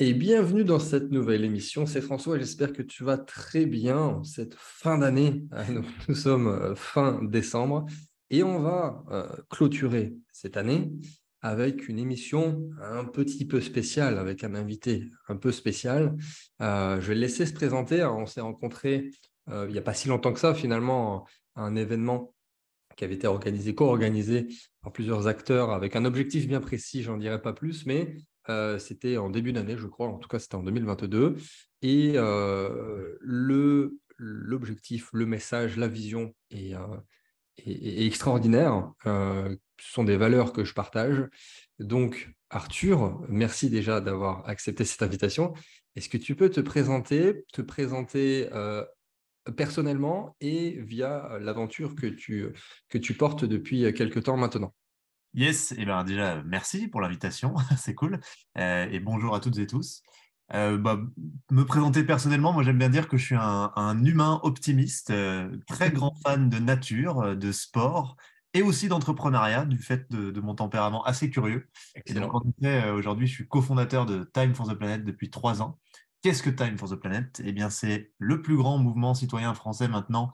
et bienvenue dans cette nouvelle émission. C'est François, j'espère que tu vas très bien cette fin d'année. Nous, sommes euh, fin décembre et on va euh, clôturer cette année avec une émission un petit peu spéciale, avec un invité un peu spécial. Euh, je vais le laisser se présenter. On s'est rencontrés il n'y a pas si longtemps que ça, finalement, à un événement qui avait été organisé, co-organisé par plusieurs acteurs avec un objectif bien précis, j'en dirai pas plus, mais euh, c'était en début d'année, je crois, en tout cas c'était en 2022. Et euh, le, l'objectif, le message, la vision est, euh, extraordinaire. ce sont des valeurs que je partage. Donc, Arthur, merci déjà d'avoir accepté cette invitation. Est-ce que tu peux te présenter, te présenter personnellement et via l'aventure que tu, que tu portes depuis quelque temps maintenant? Yes, et ben déjà, merci pour l'invitation, c'est cool. Euh, et bonjour à toutes et tous. Euh, bah, me présenter personnellement, moi j'aime bien dire que je suis un, humain optimiste, euh, très grand fan de nature, de sport et aussi d'entrepreneuriat, du fait de, mon tempérament assez curieux. Et donc, aujourd'hui, je suis cofondateur de Time for the Planet depuis trois ans. Qu'est-ce que Time for the Planet? Eh bien, c'est le plus grand mouvement citoyen français maintenant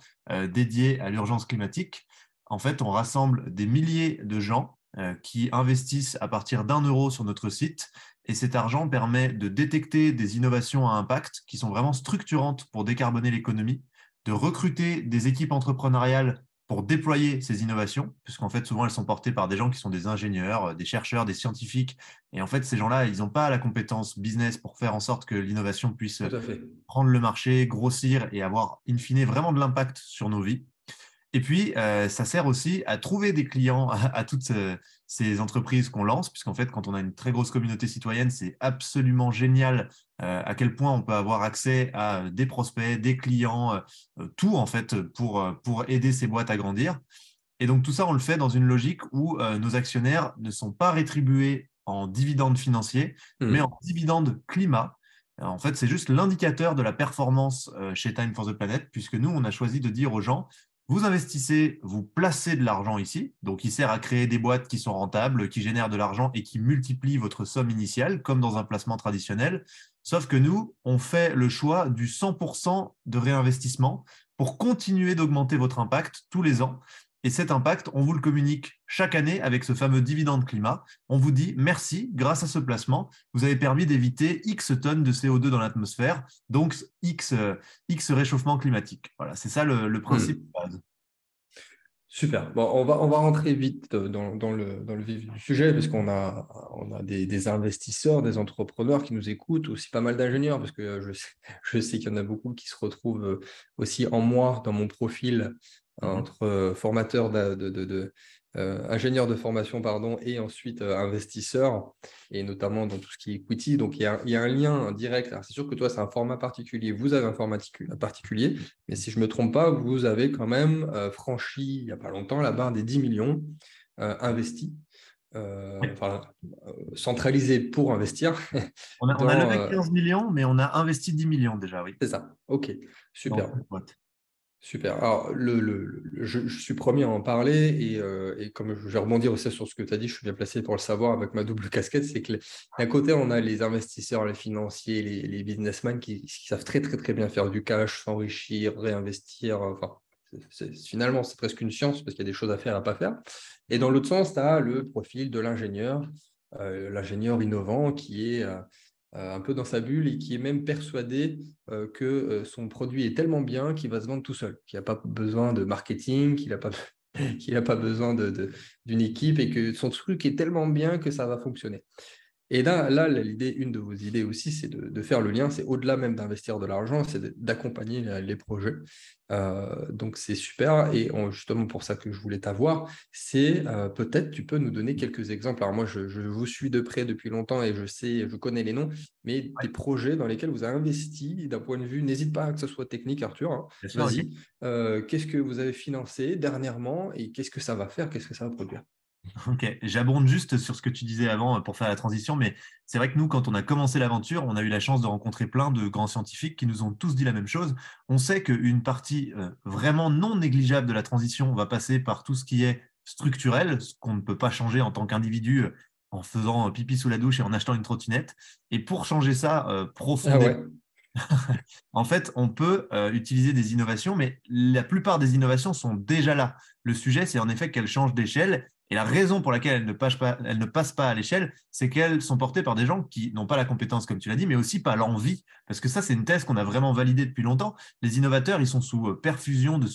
dédié à l'urgence climatique. En fait, on rassemble des milliers de gens qui investissent à partir d'un euro sur notre site. Et cet argent permet de détecter des innovations à impact qui sont vraiment structurantes pour décarboner l'économie, de recruter des équipes entrepreneuriales pour déployer ces innovations, puisqu'en fait, souvent, elles sont portées par des gens qui sont des ingénieurs, euh, des chercheurs, des scientifiques. Et en fait, ces gens-là, ils n'ont pas la compétence business pour faire en sorte que l'innovation puisse prendre le marché, grossir et avoir, in fine, vraiment de l'impact sur nos vies. Et puis, euh, ça sert aussi à trouver des clients à, toutes ces entreprises qu'on lance, puisqu'en fait, quand on a une très grosse communauté citoyenne, c'est absolument génial euh, à quel point on peut avoir accès à des prospects, des clients, euh, tout en fait pour, pour aider ces boîtes à grandir. Et donc, tout ça, on le fait dans une logique où nos actionnaires ne sont pas rétribués en dividendes financiers, mmh. mais en dividendes climat. en fait, c'est juste l'indicateur de la performance chez Time for the Planet, puisque nous, on a choisi de dire aux gens, vous investissez, vous placez de l'argent ici, donc il sert à créer des boîtes qui sont rentables, qui génèrent de l'argent et qui multiplient votre somme initiale, comme dans un placement traditionnel. Sauf que nous, on fait le choix du 100% de réinvestissement pour continuer d'augmenter votre impact tous les ans. Et cet impact, on vous le communique chaque année avec ce fameux dividende climat. On vous dit merci, grâce à ce placement, vous avez permis d'éviter X tonnes de CO2 dans l'atmosphère, donc X, euh, X réchauffement climatique. Voilà, c'est ça le, principe de base. Super. Bon, on va, on va rentrer vite dans, le, dans le, vif du sujet, parce qu'on a, on a des, des, investisseurs, des entrepreneurs qui nous écoutent, aussi pas mal d'ingénieurs, parce que je je sais qu'il y en a beaucoup qui se retrouvent aussi en moi dans mon profil Mmh entre euh, formateur de, de, euh, ingénieur de formation pardon, et ensuite euh, investisseur, et notamment dans tout ce qui est equity. Donc, il y a, il y a un lien direct. C'est sûr que toi, c'est un format particulier. Vous avez un format particulier, mais si je ne me trompe pas, vous avez quand même franchi, il n'y a pas longtemps, la barre des 10 millions investis. Enfin, centralisé pour investir. On a, on a levé 15 millions, mais on a investi 10 millions déjà, oui. C'est ça, ok, super. Super. Alors, le, je, suis premier à en parler et, euh, et comme je vais rebondir aussi sur ce que tu as dit, je suis bien placé pour le savoir avec ma double casquette, c'est que d'un côté, on a les investisseurs, les financiers, les, businessmen qui, savent très, très, très bien faire du cash, s'enrichir, réinvestir. Enfin, finalement, c'est presque une science parce qu'il y a des choses à faire, à pas faire. Et dans l'autre sens, tu as le profil de l'ingénieur, euh, l'ingénieur innovant qui est... Euh, euh, un peu dans sa bulle et qui est même persuadé euh, que euh, son produit est tellement bien qu'il va se vendre tout seul, qu'il n'a pas besoin de marketing, qu'il n'a pas besoin d'une équipe et que son truc est tellement bien que ça va fonctionner. Et là, là l'idée, une de vos idées aussi, c'est de, faire le lien. C'est au-delà même d'investir de l'argent, c'est d'accompagner les projets. Euh, donc c'est super. Et justement pour ça que je voulais t'avoir, c'est euh, peut-être tu peux nous donner quelques exemples. Alors moi, je, vous suis de près depuis longtemps et je sais, je connais les noms, mais des projets dans lesquels vous avez investi d'un point de vue. N'hésite pas que ce soit technique, Arthur. Hein. Vas-y. Euh, qu'est-ce que vous avez financé dernièrement et qu'est-ce que ça va faire Qu'est-ce que ça va produire? Ok, j'abonde juste sur ce que tu disais avant euh, pour faire la transition, mais c'est vrai que nous, quand on a commencé l'aventure, on a eu la chance de rencontrer plein de grands scientifiques qui nous ont tous dit la même chose. On sait qu'une partie euh, vraiment non négligeable de la transition va passer par tout ce qui est structurel, ce qu'on ne peut pas changer en tant qu'individu. en faisant pipi sous la douche et en achetant une trottinette. Et pour changer ça euh, profondément, en fait, on peut euh, utiliser des innovations, mais la plupart des innovations sont déjà là. Le sujet, c'est en effet qu'elles changent d'échelle et la raison pour laquelle elles ne passent pas, ne passent pas à l'échelle, c'est qu'elles sont portées par des gens qui n'ont pas la compétence, comme tu l'as dit, mais aussi pas l'envie. Parce que ça, c'est une thèse qu'on a vraiment validée depuis longtemps. Les innovateurs, ils sont sous euh, perfusion de,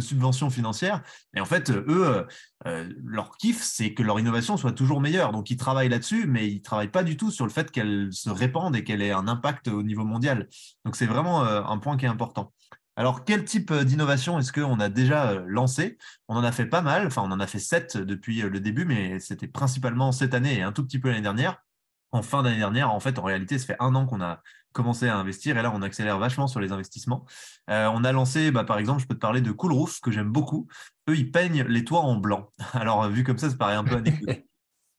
subventions financières. Et en fait, eux, euh, euh, leur kiff, c'est que leur innovation soit toujours meilleure. Donc, ils travaillent là-dessus, mais ils ne travaillent pas du tout sur le fait qu'elle se répande et qu'elle ait un impact au niveau mondial. Donc, c'est vraiment un point qui est important. Alors, quel type euh, d'innovation est-ce qu'on a déjà euh, lancé? On en a fait pas mal, enfin on en a fait sept depuis euh, le début, mais c'était principalement cette année et un tout petit peu l'année dernière. En fin d'année dernière, en fait, en réalité, ça fait un an qu'on a commencé à investir et là, on accélère vachement sur les investissements. on a lancé, bah, par exemple, je peux te parler de Cool Roof, que j'aime beaucoup. Eux, ils peignent les toits en blanc. Alors, vu comme ça, ça paraît un peu anecdotique.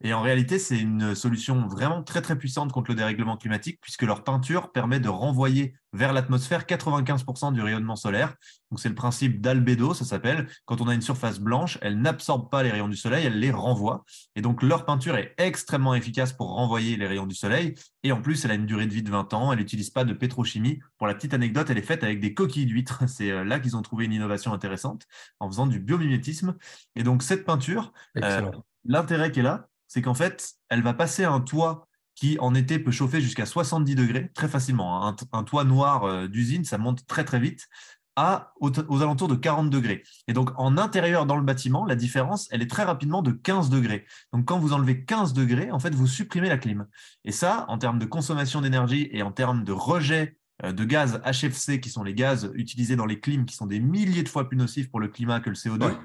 Et en réalité, c'est une solution vraiment très très puissante contre le dérèglement climatique, puisque leur peinture permet de renvoyer vers l'atmosphère 95% du rayonnement solaire. Donc c'est le principe d'albédo, ça s'appelle. Quand on a une surface blanche, elle n'absorbe pas les rayons du soleil, elle les renvoie. Et donc leur peinture est extrêmement efficace pour renvoyer les rayons du soleil. Et en plus, elle a une durée de vie de 20 ans. Elle n'utilise pas de pétrochimie. Pour la petite anecdote, elle est faite avec des coquilles d'huîtres. C'est euh, là qu'ils ont trouvé une innovation intéressante en faisant du biomimétisme. Et donc cette peinture, euh, l'intérêt qui est là, c'est qu'en fait, elle va passer un toit qui en été peut chauffer jusqu'à 70 degrés très facilement. Hein. Un, toit noir euh, d'usine, ça monte très très vite à aux, alentours de 40 degrés. Et donc en intérieur dans le bâtiment, la différence, elle est très rapidement de 15 degrés. Donc quand vous enlevez 15 degrés, en fait, vous supprimez la clim. Et ça, en termes de consommation d'énergie et en termes de rejet euh, de gaz HFC, qui sont les gaz utilisés dans les clims, qui sont des milliers de fois plus nocifs pour le climat que le CO2,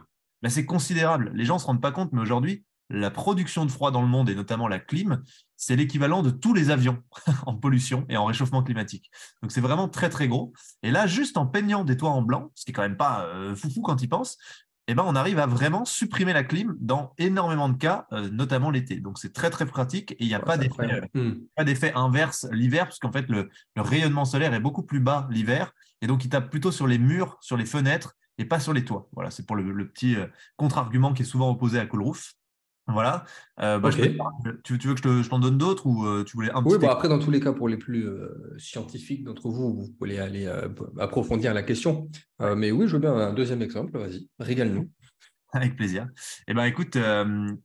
bah, c'est considérable. Les gens ne se rendent pas compte, mais aujourd'hui, la production de froid dans le monde, et notamment la clim, c'est l'équivalent de tous les avions en pollution et en réchauffement climatique. Donc c'est vraiment très très gros. Et là, juste en peignant des toits en blanc, ce qui est quand même pas euh, foufou quand il pense, eh ben, on arrive à vraiment supprimer la clim dans énormément de cas, euh, notamment l'été. Donc c'est très très pratique et il n'y a pas hmm. d'effet inverse l'hiver, parce qu'en fait le, rayonnement solaire est beaucoup plus bas l'hiver, et donc il tape plutôt sur les murs, sur les fenêtres, et pas sur les toits. Voilà, c'est pour le, petit euh, contre-argument qui est souvent opposé à Cool Roof. Voilà. Euh, bah, tu, veux que je, t'en donne d'autres ou euh, tu voulais un petit Oui, après, dans tous les cas, pour les plus euh, scientifiques d'entre vous, vous pouvez aller approfondir la question. mais oui, je veux bien un deuxième exemple. Vas-y, régale-nous. Avec plaisir. Eh ben, écoute,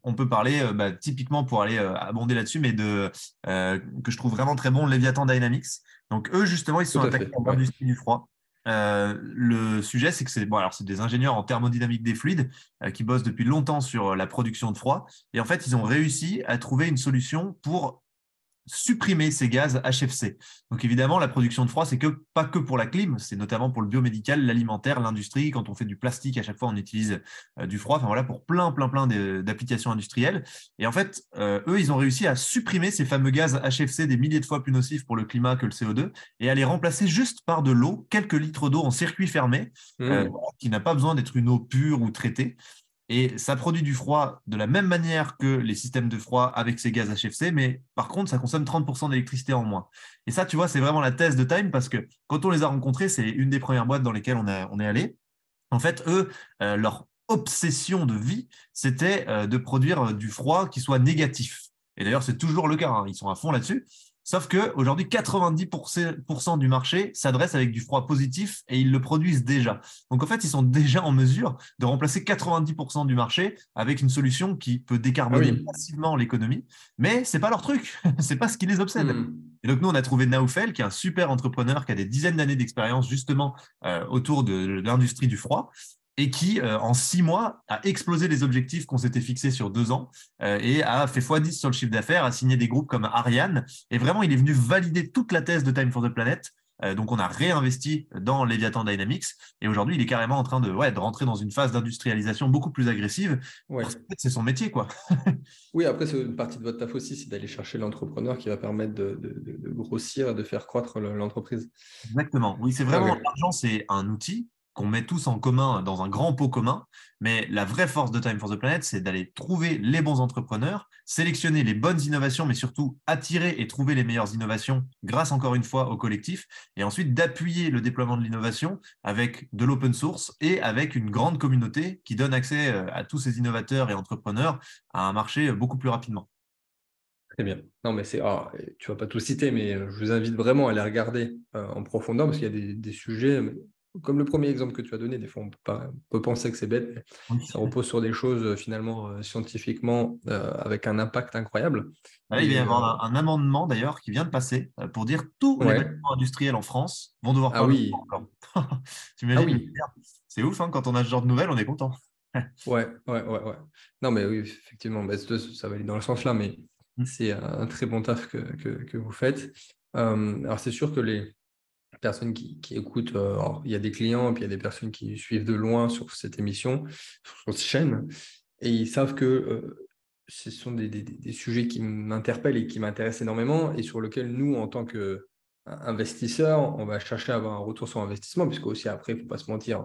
on peut parler bah, typiquement pour aller abonder là-dessus, mais de que je trouve vraiment très bon, Leviathan Dynamics. Donc eux, justement, ils sont attaqués à l'industrie du froid. Euh, le sujet, c'est que c'est bon, des ingénieurs en thermodynamique des fluides euh, qui bossent depuis longtemps sur la production de froid. Et en fait, ils ont réussi à trouver une solution pour supprimer ces gaz HFC. Donc évidemment, la production de froid, c'est que pas que pour la clim, c'est notamment pour le biomédical, l'alimentaire, l'industrie. Quand on fait du plastique, à chaque fois, on utilise euh, du froid. Enfin voilà, pour plein, plein, plein d'applications industrielles. Et en fait, euh, eux, ils ont réussi à supprimer ces fameux gaz HFC des milliers de fois plus nocifs pour le climat que le CO2 et à les remplacer juste par de l'eau, quelques litres d'eau en circuit fermé, euh, mmh. qui n'a pas besoin d'être une eau pure ou traitée. Et ça produit du froid de la même manière que les systèmes de froid avec ces gaz HFC, mais par contre, ça consomme 30% d'électricité en moins. Et ça, tu vois, c'est vraiment la thèse de Time parce que quand on les a rencontrés, c'est une des premières boîtes dans lesquelles on, est allé. En fait, eux, euh, leur obsession de vie, c'était euh, de produire euh, du froid qui soit négatif. Et d'ailleurs, c'est toujours le cas, hein. ils sont à fond là-dessus. Sauf qu'aujourd'hui, 90% du marché s'adresse avec du froid positif et ils le produisent déjà. Donc en fait, ils sont déjà en mesure de remplacer 90% du marché avec une solution qui peut décarboner ah massivement l'économie. Mais ce n'est pas leur truc, ce n'est pas ce qui les obsède. Hmm. Et donc nous, on a trouvé Naufel, qui est un super entrepreneur qui a des dizaines d'années d'expérience justement euh, autour de l'industrie du froid et qui, euh, en six mois, a explosé les objectifs qu'on s'était fixés sur deux ans euh, et a fait x10 sur le chiffre d'affaires, a signé des groupes comme Ariane. Et vraiment, il est venu valider toute la thèse de Time for the Planet. Euh, donc, on a réinvesti dans Leviathan Dynamics et aujourd'hui, il est carrément en train de, ouais, de rentrer dans une phase d'industrialisation beaucoup plus agressive. Ouais. c'est son métier, quoi. oui, après, c'est une partie de votre taf aussi, c'est d'aller chercher l'entrepreneur qui va permettre de, grossir et de faire croître l'entreprise. Exactement. Oui, c'est vraiment l'argent, c'est un outil qu'on met tous en commun dans un grand pot commun. Mais la vraie force de Time for the Planet, c'est d'aller trouver les bons entrepreneurs, sélectionner les bonnes innovations, mais surtout attirer et trouver les meilleures innovations grâce encore une fois au collectif, et ensuite d'appuyer le déploiement de l'innovation avec de l'open source et avec une grande communauté qui donne accès euh, à tous ces innovateurs et entrepreneurs à un marché beaucoup plus rapidement. Très bien. Non, mais ah, vas pas tout citer, mais je vous invite vraiment à les regarder en profondeur parce qu'il y a des sujets comme le premier exemple que tu as donné, des fois on peut, penser que c'est bête, mais ça repose sur des choses euh, finalement euh, scientifiquement euh, avec un impact incroyable. il va y avoir un, amendement d'ailleurs qui vient de passer pour dire tous les bâtiments industriels en France vont devoir ah oui. tu ah oui. C'est ouf, hein, quand on a ce genre de nouvelles, on est content. ouais, ouais, ouais, ouais. Non, mais oui, effectivement, bah, ça va aller dans le sens là, mais mmh. c'est un très bon taf que, que, vous faites. alors, c'est sûr que les, personnes qui, écoutent, euh, il y a des clients, puis il y a des personnes qui suivent de loin sur cette émission, sur cette chaîne, et ils savent que euh, ce sont des, sujets qui m'interpellent et qui m'intéressent énormément, et sur lesquels nous, en tant qu'investisseurs, on va chercher à avoir un retour sur investissement, puisque aussi après, il ne faut pas se mentir,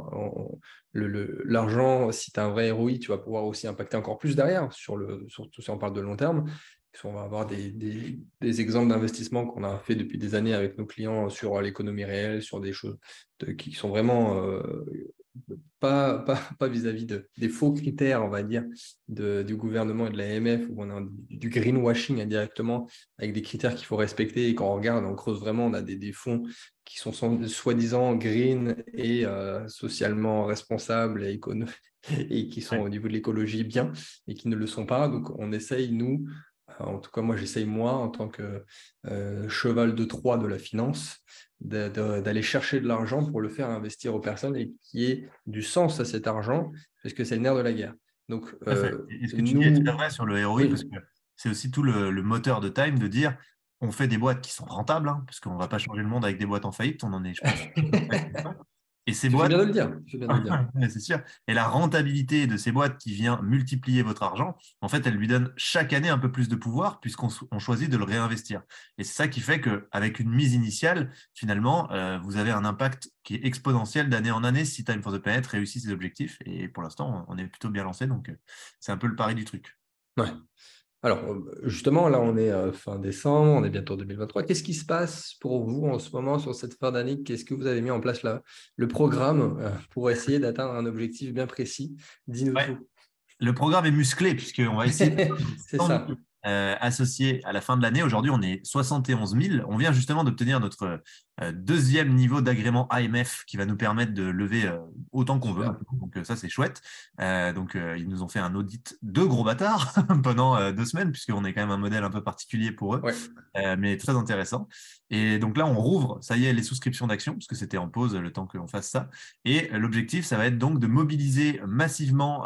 l'argent, si tu as un vrai ROI, tu vas pouvoir aussi impacter encore plus derrière, sur le, surtout si on parle de long terme. On va avoir des, exemples d'investissement qu'on a fait depuis des années avec nos clients sur l'économie réelle, sur des choses qui sont vraiment euh, pas, pas, vis-à-vis de, des faux critères, on va dire, du gouvernement et de l'AMF, où on a du greenwashing indirectement, avec des critères qu'il faut respecter. Et quand on regarde, on creuse vraiment, on a des, fonds qui sont soi-disant green et euh, socialement responsables et, et qui sont au niveau de l'écologie bien, et qui ne le sont pas. Donc on essaye, nous, en tout cas, moi, j'essaye, moi, en tant que euh, cheval de Troie de la finance, d'aller chercher de l'argent pour le faire investir aux personnes et qui ait du sens à cet argent, parce que c'est le nerf de la guerre. Donc, euh, ce que tu dis est vrai sur le ROI, parce que c'est aussi tout le, moteur de Time de dire on fait des boîtes qui sont rentables, hein, parce qu'on ne va pas changer le monde avec des boîtes en faillite, on en est, je pense, Et ces boîtes. Je viens de le dire. c'est sûr. Et la rentabilité de ces boîtes qui vient multiplier votre argent, en fait, elle lui donne chaque année un peu plus de pouvoir puisqu'on choisit de le réinvestir. Et c'est ça qui fait qu'avec une mise initiale, finalement, euh, vous avez un impact qui est exponentiel d'année en année si Time for the Planet réussit ses objectifs. Et pour l'instant, on est plutôt bien lancé. Donc, euh, c'est un peu le pari du truc. Ouais. Alors, justement, là, on est euh, fin décembre, on est bientôt en 2023. Qu'est-ce qui se passe pour vous en ce moment sur cette fin d'année? Qu'est-ce que vous avez mis en place là Le programme euh, pour essayer d'atteindre un objectif bien précis? Dis-nous tout. Le programme est musclé puisqu'on va essayer. C'est ça. Euh, associés à la fin de l'année. Aujourd'hui, on est 71 000. On vient justement d'obtenir notre euh, deuxième niveau d'agrément AMF qui va nous permettre de lever euh, autant qu'on veut. Donc ça, c'est chouette. donc ils nous ont fait un audit de gros bâtards pendant deux semaines, puisqu'on est quand même un modèle un peu particulier pour eux, mais très intéressant. Et donc là, on rouvre, ça y est, les souscriptions d'actions, parce que c'était en pause le temps qu'on fasse ça. Et l'objectif, ça va être donc de mobiliser massivement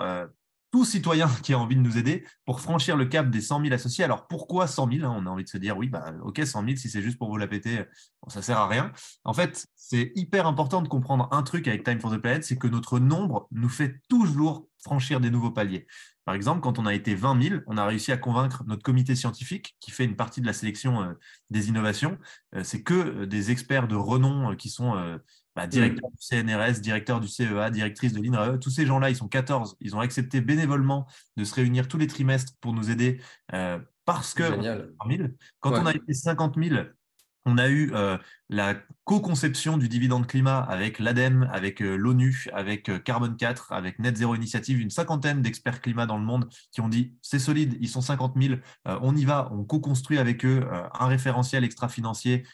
tout citoyen qui a envie de nous aider pour franchir le cap des 100 000 associés. Alors pourquoi 100 000 hein? On a envie de se dire, oui, bah, ok, 100 000, si c'est juste pour vous la péter, bon, ça sert à rien. En fait, c'est hyper important de comprendre un truc avec Time for the Planet, c'est que notre nombre nous fait toujours franchir des nouveaux paliers. Par exemple, quand on a été 20 000, on a réussi à convaincre notre comité scientifique qui fait une partie de la sélection euh, des innovations. Euh, c'est que euh, des experts de renom qui sont bah, directeur du CNRS, directeur du CEA, directrice de l'INRAE, tous ces gens-là, ils sont 14. Ils ont accepté bénévolement de se réunir tous les trimestres pour nous aider euh, parce que quand on a été 50 000, on a eu euh, la co-conception du dividende climat avec l'ADEME, avec euh, l'ONU, avec euh, Carbone 4, avec Net Zero Initiative, une cinquantaine d'experts climat dans le monde qui ont dit c'est solide, ils sont 50 000, on y va, on co-construit avec eux un référentiel extra-financier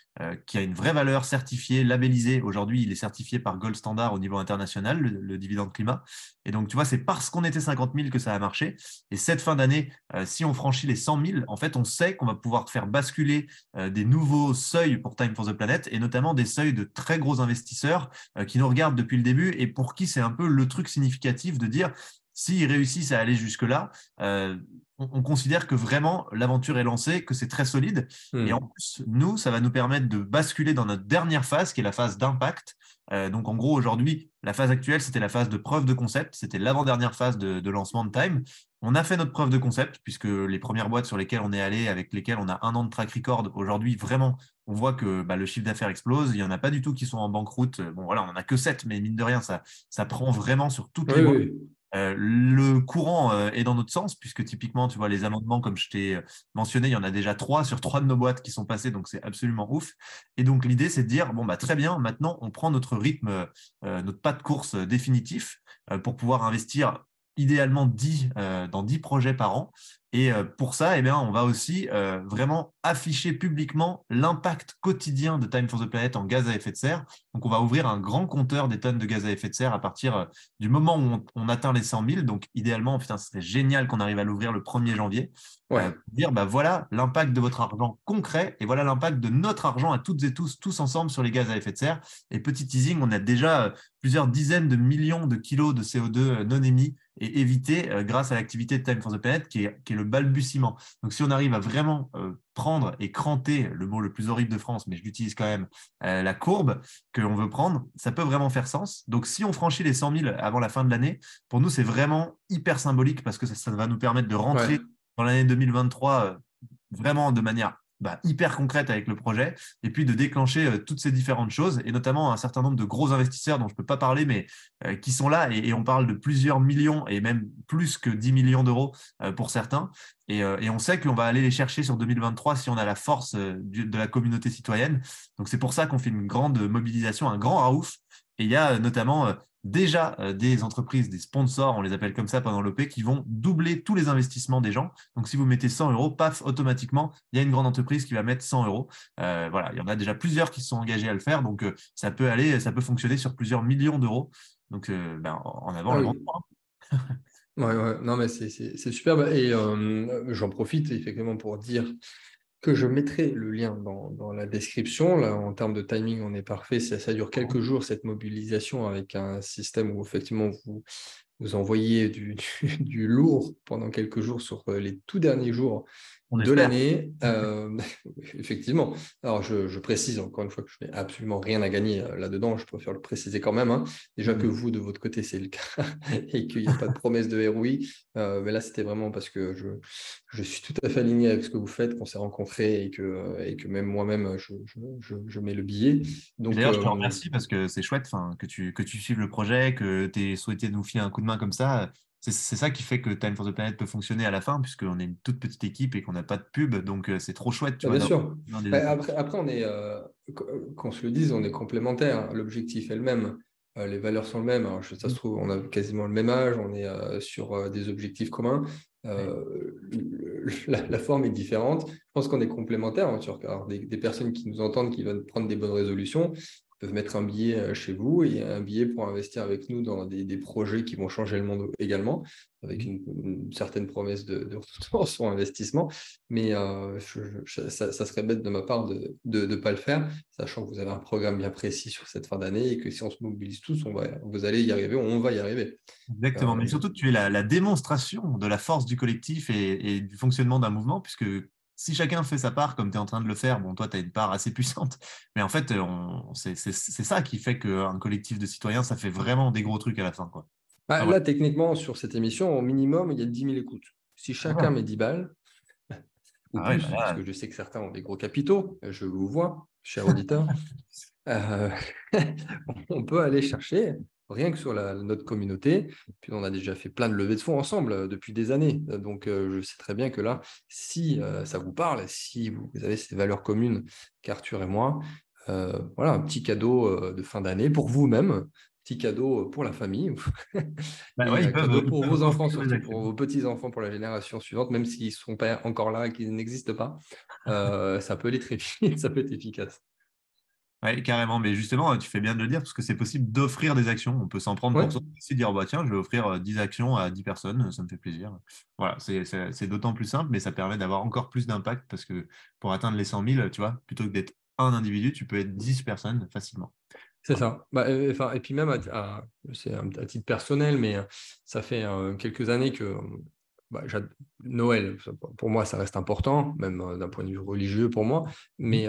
qui a une vraie valeur certifiée, labellisée. Aujourd'hui, il est certifié par Gold Standard au niveau international, le, dividende climat. Et donc, tu vois, c'est parce qu'on était 50 000 que ça a marché. Et cette fin d'année, si on franchit les 100 000, en fait, on sait qu'on va pouvoir faire basculer des nouveaux seuils pour Time for the Planet et notamment des seuils de très gros investisseurs euh, qui nous regardent depuis le début et pour qui c'est un peu le truc significatif de dire s'ils réussissent à aller jusque-là, euh, on, considère que vraiment l'aventure est lancée, que c'est très solide. Et hmm. en plus, nous, ça va nous permettre de basculer dans notre dernière phase, qui est la phase d'impact. Euh, donc en gros, aujourd'hui, la phase actuelle, c'était la phase de preuve de concept, c'était l'avant-dernière phase de, lancement de Time. On a fait notre preuve de concept, puisque les premières boîtes sur lesquelles on est allé, avec lesquelles on a un an de track record, aujourd'hui, vraiment, on voit que bah, le chiffre d'affaires explose. Il n'y en a pas du tout qui sont en banqueroute. Bon, voilà, on n'en a que 7, mais mine de rien, ça, ça prend vraiment sur toutes les boîtes. Euh, le courant euh, est dans notre sens, puisque typiquement, tu vois, les amendements, comme je t'ai euh, mentionné, il y en a déjà trois sur trois de nos boîtes qui sont passées, donc c'est absolument ouf. Et donc, l'idée, c'est de dire, bon, bah, très bien, maintenant, on prend notre rythme, notre pas de course définitif pour pouvoir investir idéalement 10, dans 10 projets par an Et euh, pour ça, eh bien, on va aussi euh, vraiment afficher publiquement l'impact quotidien de Time for the Planet en gaz à effet de serre. Donc, on va ouvrir un grand compteur des tonnes de gaz à effet de serre à partir euh, du moment où on, atteint les 100 000. Donc, idéalement, putain, ce serait génial qu'on arrive à l'ouvrir le 1er janvier. Ouais. dire, bah, voilà l'impact de votre argent concret et voilà l'impact de notre argent à toutes et tous, tous ensemble sur les gaz à effet de serre. Et petit teasing, on a déjà plusieurs dizaines de millions de kilos de CO2 non émis et euh, grâce à l'activité de Time for the Planet qui est, qui est, le balbutiement. Donc, si on arrive à vraiment euh, prendre et cranter, le mot le plus horrible de France, mais je l'utilise quand même, euh, la courbe que l'on veut prendre, ça peut vraiment faire sens. Donc, si on franchit les 100 000 avant la fin de l'année, pour nous, c'est vraiment hyper symbolique parce que ça, ça va nous permettre de rentrer dans l'année 2023 vraiment de manière bah, hyper concrète avec le projet, et puis de déclencher euh, toutes ces différentes choses, et notamment un certain nombre de gros investisseurs dont je ne peux pas parler, mais euh, qui sont là, et, on parle de plusieurs millions, et même plus que 10 millions d'euros euh, pour certains. Et, on sait qu'on va aller les chercher sur 2023 si on a la force de la communauté citoyenne. Donc c'est pour ça qu'on fait une grande mobilisation, un grand raouf. Et il y a notamment déjà euh, des entreprises, des sponsors, on les appelle comme ça pendant l'OP, qui vont doubler tous les investissements des gens. Donc, si vous mettez 100 euros, paf, automatiquement, il y a une grande entreprise qui va mettre 100 euros. Euh, voilà, il y en a déjà plusieurs qui se sont engagés à le faire. Donc, euh, ça peut aller, ça peut fonctionner sur plusieurs millions d'euros. Donc, ben, en avant, le ah oui. ouais, non, mais c'est superbe. Et j'en profite effectivement pour dire que je mettrai le lien dans, la description. Là, en termes de timing, on est parfait. Ça, ça, dure quelques jours, cette mobilisation, avec un système où effectivement vous, vous envoyez du, du, lourd pendant quelques jours sur euh, les tout derniers jours de l'année. Euh, effectivement. Alors, je, précise encore une fois que je n'ai absolument rien à gagner euh, là-dedans. Je préfère le préciser quand même. Hein. Déjà que mmh. vous, de votre côté, c'est le cas et qu'il n'y a pas de promesse de ROI. Euh, mais là, c'était vraiment parce que je, je, suis tout à fait aligné avec ce que vous faites, qu'on s'est rencontrés et que, et que même moi-même, je, je, mets le billet. D'ailleurs, je te remercie parce que c'est chouette que tu, que tu suives le projet, que tu aies souhaité nous filer un coup de main comme ça c'est ça qui fait que Time for the Planet peut fonctionner à la fin, puisqu'on est une toute petite équipe et qu'on n'a pas de pub. Donc, euh, c'est trop chouette. Tu ah, bien sûr. Bah, après, après, on est, euh, qu'on se le dise, on est complémentaires. L'objectif est le même. Euh, les valeurs sont les mêmes. Alors, ça se trouve, on a quasiment le même âge. On est sur des objectifs communs. la, forme est différente. Je pense qu'on est complémentaires. Hein, des, des, personnes qui nous entendent, qui veulent prendre des bonnes résolutions, peuvent mettre un billet euh, chez vous et un billet pour investir avec nous dans des, projets qui vont changer le monde également, avec mmh. une, certaine promesse de, de retour sur investissement. Mais euh, ça, serait bête de ma part de ne pas le faire, sachant que vous avez un programme bien précis sur cette fin d'année et que si on se mobilise tous, on va, vous allez y arriver, on va y arriver. Exactement, mais euh, surtout tu es la, démonstration de la force du collectif et, et du fonctionnement d'un mouvement, puisque si chacun fait sa part comme tu es en train de le faire, bon, toi, tu as une part assez puissante. Mais en fait, c'est ça qui fait qu'un collectif de citoyens, ça fait vraiment des gros trucs à la fin. Quoi. Bah, ah là, techniquement, sur cette émission, au minimum, il y a 10 000 écoutes. Si chacun met 10 balles, ou ah plus, bah parce que je sais que certains ont des gros capitaux, je vous vois, cher auditeur, euh, on peut aller chercher rien que sur la, notre communauté. Puis on a déjà fait plein de levées de fonds ensemble euh, depuis des années. Euh, donc euh, je sais très bien que là, si ça vous parle, si vous, avez ces valeurs communes qu'Arthur et moi, voilà, un petit cadeau de fin d'année pour vous-même, petit cadeau pour la famille, bah cadeau pour vos enfants, surtout pour vos petits-enfants, pour la génération suivante, même s'ils ne sont pas encore là et qu'ils n'existent pas, ça peut aller très vite, ça peut être efficace. Oui, carrément. Mais justement, tu fais bien de le dire parce que c'est possible d'offrir des actions. On peut s'en prendre pour soi dire bah, tiens, je vais offrir 10 euh, actions à 10 personnes, ça me fait plaisir. Voilà, c'est d'autant plus simple, mais ça permet d'avoir encore plus d'impact parce que pour atteindre les 100 000, tu vois, plutôt que d'être un individu, tu peux être 10 personnes facilement. C'est ça. Bah, et puis même, c'est à, titre personnel, mais ça fait euh, quelques années que bah, Noël, pour moi, ça reste important, même euh, d'un point de vue religieux pour moi, mais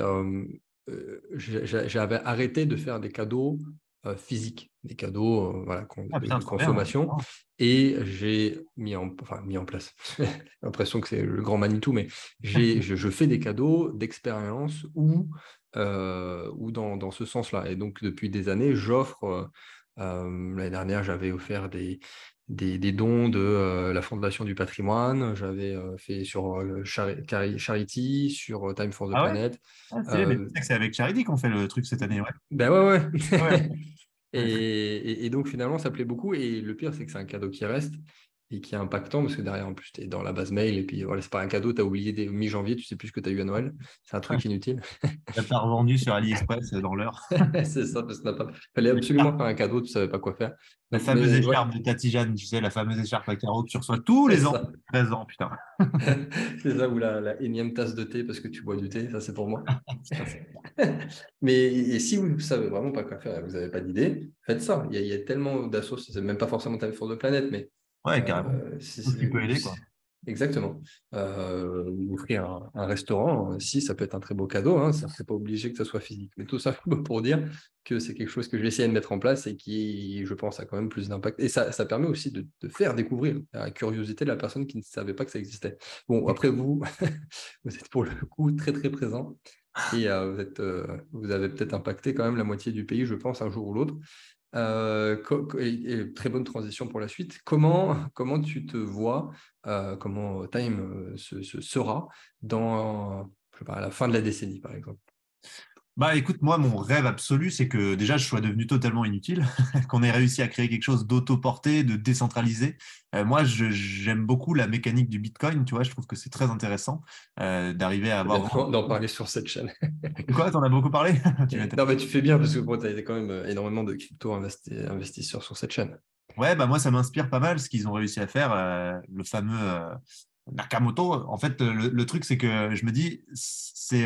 euh, j'avais arrêté de faire des cadeaux euh, physiques, des cadeaux euh, voilà, ah, de consommation. Et j'ai mis en, enfin, mis en place, j'ai l'impression que c'est le grand Manitou, mais je, je, fais des cadeaux d'expérience ou, ou dans, dans ce sens-là. Et donc, depuis des années, j'offre, l'année dernière, j'avais offert des, des, dons de euh, la Fondation du patrimoine. J'avais euh, fait sur euh, Charity, sur Time for the ah Planet. Ah, c'est avec Charity qu'on fait le truc cette année. Ouais. Ben ouais, ouais. et, donc finalement, ça plaît beaucoup. Et le pire, c'est que c'est un cadeau qui reste. Et qui est impactant parce que derrière, en plus, tu es dans la base mail et puis voilà, c'est pas un cadeau, tu as oublié dès mi-janvier, tu sais plus ce que tu as eu à Noël. C'est un truc inutile. Tu as revendu sur AliExpress dans l'heure. c'est ça, parce que pas... fallait absolument faire un cadeau, tu savais pas quoi faire. La fameuse écharpe de Tati Jeanne, tu sais, la fameuse écharpe à carreaux que tu reçois tous les ans. 13 ans, putain. c'est ça, ou la, la, énième tasse de thé parce que tu bois du thé, ça c'est pour moi. Mais et si vous ne savez vraiment pas quoi faire, vous n'avez pas d'idée, faites ça. Il y, a, tellement d'assos, c'est même pas forcément Time for the Planet, mais Ouais, carrément. Euh, tu peux aider, quoi. Exactement. Euh, offrir un, restaurant, si ça peut être un très beau cadeau, hein, ça n'est pas obligé que ça soit physique. Mais tout ça pour dire que c'est quelque chose que je vais essayer de mettre en place et qui, je pense, a quand même plus d'impact. Et ça, ça, permet aussi de, faire découvrir la curiosité de la personne qui ne savait pas que ça existait. Bon, après vous, vous êtes pour le coup très très présent et euh, vous, êtes, euh, vous avez peut-être impacté quand même la moitié du pays, je pense, un jour ou l'autre. Euh, et, très bonne transition pour la suite. Comment, comment tu te vois, euh, comment Time euh, sera dans à la fin de la décennie, par exemple? Bah écoute, moi, mon rêve absolu, c'est que déjà, je sois devenu totalement inutile, qu'on ait réussi à créer quelque chose d'auto-porté, de décentralisé. Euh, moi, j'aime beaucoup la mécanique du Bitcoin, tu vois, je trouve que c'est très intéressant euh, d'arriver à avoir... D'en parler sur cette chaîne. Quoi, t'en as beaucoup parlé? Non, mais tu fais bien, parce que bon, tu as quand même euh, énormément de crypto-investisseurs sur cette chaîne. Ouais, bah moi, ça m'inspire pas mal ce qu'ils ont réussi à faire, le fameux... Nakamoto, en fait, le, le truc, c'est que je me dis, c'est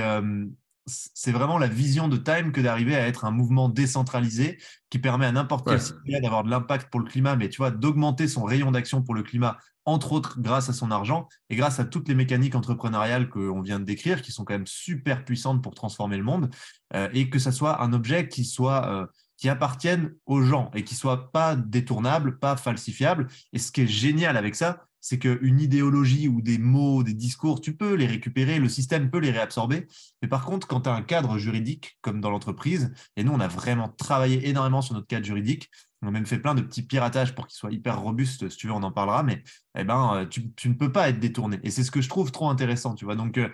c'est vraiment la vision de Time que d'arriver à être un mouvement décentralisé qui permet à n'importe quel citoyen d'avoir de l'impact pour le climat, mais tu vois, d'augmenter son rayon d'action pour le climat, entre autres grâce à son argent et grâce à toutes les mécaniques entrepreneuriales qu'on vient de décrire, qui sont quand même super puissantes pour transformer le monde, euh, et que ça soit un objet qui soit euh, qui appartienne aux gens et qui soit pas détournable, pas falsifiable. Et ce qui est génial avec ça, c'est qu'une idéologie ou des mots, des discours, tu peux les récupérer, le système peut les réabsorber. Mais par contre, quand tu as un cadre juridique, comme dans l'entreprise, et nous, on a vraiment travaillé énormément sur notre cadre juridique, on a même fait plein de petits piratages pour qu'il soit hyper robuste, si tu veux, on en parlera, mais eh ben, euh, tu, ne peux pas être détourné. Et c'est ce que je trouve trop intéressant, tu vois. Donc, euh,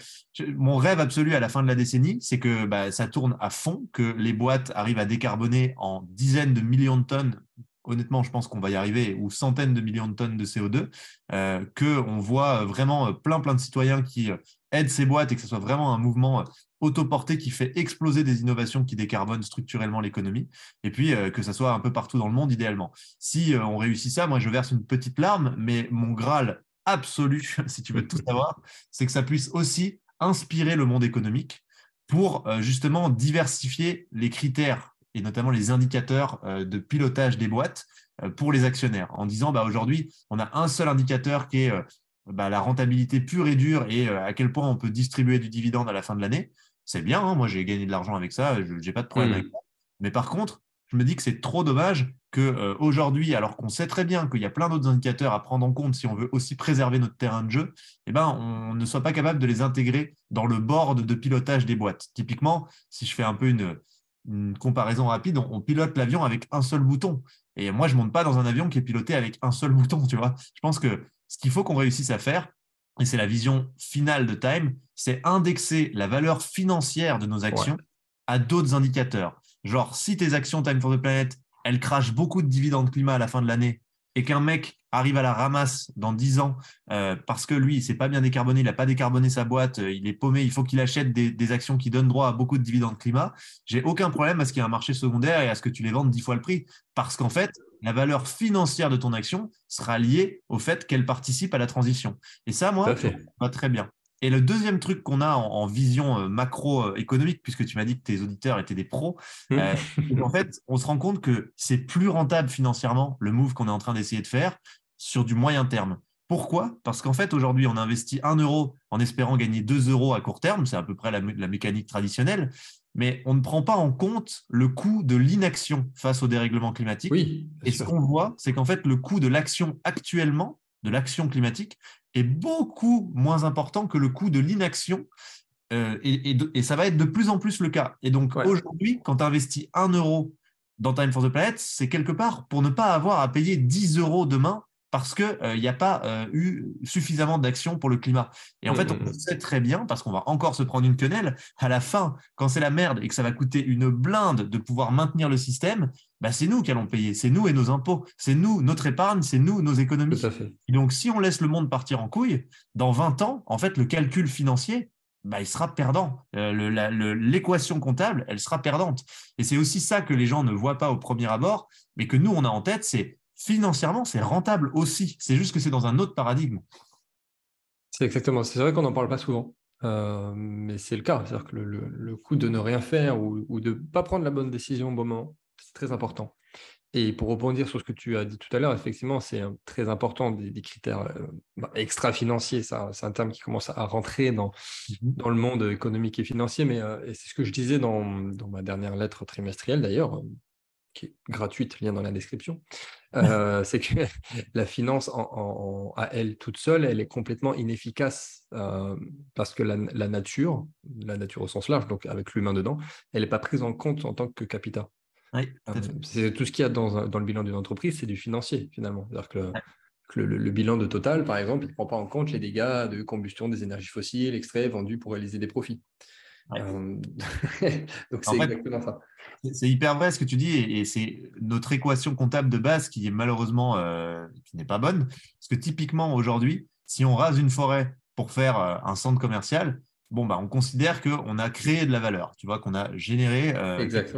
mon rêve absolu à la fin de la décennie, c'est que bah, ça tourne à fond, que les boîtes arrivent à décarboner en dizaines de millions de tonnes honnêtement, je pense qu'on va y arriver, ou centaines de millions de tonnes de CO2, euh, qu'on voit vraiment plein, plein de citoyens qui euh, aident ces boîtes et que ce soit vraiment un mouvement euh, autoporté qui fait exploser des innovations qui décarbonent structurellement l'économie, et puis que ça soit un peu partout dans le monde, idéalement. Si on réussit ça, moi, je verse une petite larme, mais mon Graal absolu, si tu veux tout savoir, c'est que ça puisse aussi inspirer le monde économique pour justement diversifier les critères et notamment les indicateurs euh, de pilotage des boîtes euh, pour les actionnaires, en disant bah, aujourd'hui, on a un seul indicateur qui est euh, bah, la rentabilité pure et dure et à quel point on peut distribuer du dividende à la fin de l'année. C'est bien, hein, moi j'ai gagné de l'argent avec ça, je n'ai pas de problème mmh. avec ça. Mais par contre, je me dis que c'est trop dommage qu'aujourd'hui, alors qu'on sait très bien qu'il y a plein d'autres indicateurs à prendre en compte si on veut aussi préserver notre terrain de jeu, eh ben, on ne soit pas capable de les intégrer dans le board de pilotage des boîtes. Typiquement, si je fais un peu une, une comparaison rapide, on, pilote l'avion avec un seul bouton. Et moi, je ne monte pas dans un avion qui est piloté avec un seul bouton, tu vois. Je pense que ce qu'il faut qu'on réussisse à faire, et c'est la vision finale de Time, c'est indexer la valeur financière de nos actions à d'autres indicateurs. Genre, si tes actions Time for the Planet, elles crachent beaucoup de dividendes climat à la fin de l'année et qu'un mec arrive à la ramasse dans 10 ans euh, parce que lui, il s'est pas bien décarboné, il n'a pas décarboné sa boîte, euh, il est paumé, il faut qu'il achète des, actions qui donnent droit à beaucoup de dividendes climat, j'ai aucun problème à ce qu'il y ait un marché secondaire et à ce que tu les vendes 10 fois le prix. Parce qu'en fait, la valeur financière de ton action sera liée au fait qu'elle participe à la transition. Et ça, moi, ça va très bien. Et le deuxième truc qu'on a en, vision euh, macroéconomique, puisque tu m'as dit que tes auditeurs étaient des pros, mmh. en fait, on se rend compte que c'est plus rentable financièrement le move qu'on est en train d'essayer de faire sur du moyen terme. Pourquoi? Parce qu'en fait, aujourd'hui, on investit 1 euro en espérant gagner 2 euros à court terme, c'est à peu près la, mécanique traditionnelle, mais on ne prend pas en compte le coût de l'inaction face au dérèglement climatique. Oui, et ce qu'on voit, c'est qu'en fait, le coût de l'action actuellement, de l'action climatique, est beaucoup moins important que le coût de l'inaction. Euh, et, ça va être de plus en plus le cas. Et donc, aujourd'hui, quand tu investis 1 euro dans Time for the Planet, c'est quelque part pour ne pas avoir à payer 10 euros demain parce qu'il n'y a pas eu suffisamment d'action pour le climat. Et en mmh, fait, on mmh. sait très bien, parce qu'on va encore se prendre une quenelle, à la fin, quand c'est la merde et que ça va coûter une blinde de pouvoir maintenir le système, bah, c'est nous qui allons payer, c'est nous et nos impôts, c'est nous, notre épargne, c'est nous, nos économies. Et donc, si on laisse le monde partir en couille, dans 20 ans, en fait, le calcul financier, bah, il sera perdant. Euh, l'équation comptable, elle sera perdante. Et c'est aussi ça que les gens ne voient pas au premier abord, mais que nous, on a en tête, c'est financièrement, c'est rentable aussi. C'est juste que c'est dans un autre paradigme. C'est exactement. C'est vrai qu'on n'en parle pas souvent, euh, mais c'est le cas. C'est-à-dire que le, le, coup de ne rien faire ou, ou de ne pas prendre la bonne décision au bon moment, c'est très important. Et pour rebondir sur ce que tu as dit tout à l'heure, effectivement, c'est très important des, critères euh, bah, extra-financiers. C'est un terme qui commence à rentrer dans, mmh dans le monde économique et financier, mais euh, c'est ce que je disais dans, dans, ma dernière lettre trimestrielle d'ailleurs, qui est gratuite, lien dans la description. Euh, c'est que la finance en, à elle toute seule, elle est complètement inefficace parce que la, la, nature, la nature au sens large, donc avec l'humain dedans, elle n'est pas prise en compte en tant que capital. Euh, c'est tout ce qu'il y a dans, dans le bilan d'une entreprise, c'est du financier finalement. C'est-à-dire que, le, bilan de Total, par exemple, il ne prend pas en compte les dégâts de combustion des énergies fossiles, extraits, vendus pour réaliser des profits. Euh, donc c'est exactement ça. C'est hyper vrai ce que tu dis, et, c'est notre équation comptable de base qui est malheureusement euh, qui n'est pas bonne. Parce que typiquement aujourd'hui, si on rase une forêt pour faire un centre commercial, bon, bah, on considère qu'on a créé de la valeur, tu vois, qu'on a généré. Euh, exact,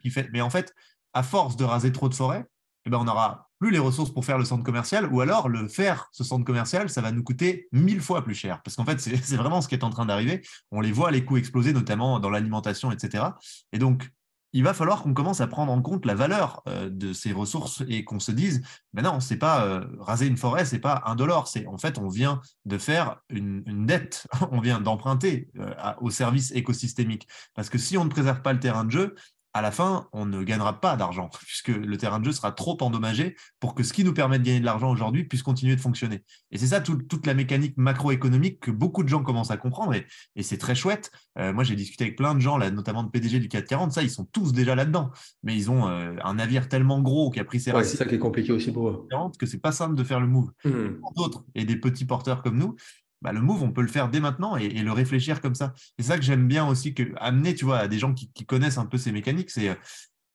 qui fait... Mais en fait, à force de raser trop de forêts, eh ben, on n'aura plus les ressources pour faire le centre commercial, ou alors le faire, ce centre commercial, ça va nous coûter mille fois plus cher. Parce qu'en fait, c'est vraiment ce qui est en train d'arriver. On les voit, les coûts exploser, notamment dans l'alimentation, etc. Et donc, il va falloir qu'on commence à prendre en compte la valeur euh, de ces ressources et qu'on se dise, ben non, c'est pas euh, raser une forêt, c'est pas un dollar, c'est en fait on vient de faire une, dette, on vient d'emprunter euh, au service écosystémique. Parce que si on ne préserve pas le terrain de jeu, à la fin, on ne gagnera pas d'argent, puisque le terrain de jeu sera trop endommagé pour que ce qui nous permet de gagner de l'argent aujourd'hui puisse continuer de fonctionner. Et c'est ça toute la mécanique macroéconomique que beaucoup de gens commencent à comprendre, et, c'est très chouette. Euh, moi, j'ai discuté avec plein de gens, là, notamment de PDG du 440, ça, ils sont tous déjà là-dedans, mais ils ont euh, un navire tellement gros qui a pris ses ouais, C'est ça qui est compliqué aussi pour eux. Que c'est pas simple de faire le move. Mmh. D'autres, et des petits porteurs comme nous, bah, le move, on peut le faire dès maintenant et, le réfléchir comme ça. C'est ça que j'aime bien aussi, amener tu vois, à des gens qui, connaissent un peu ces mécaniques, c'est euh,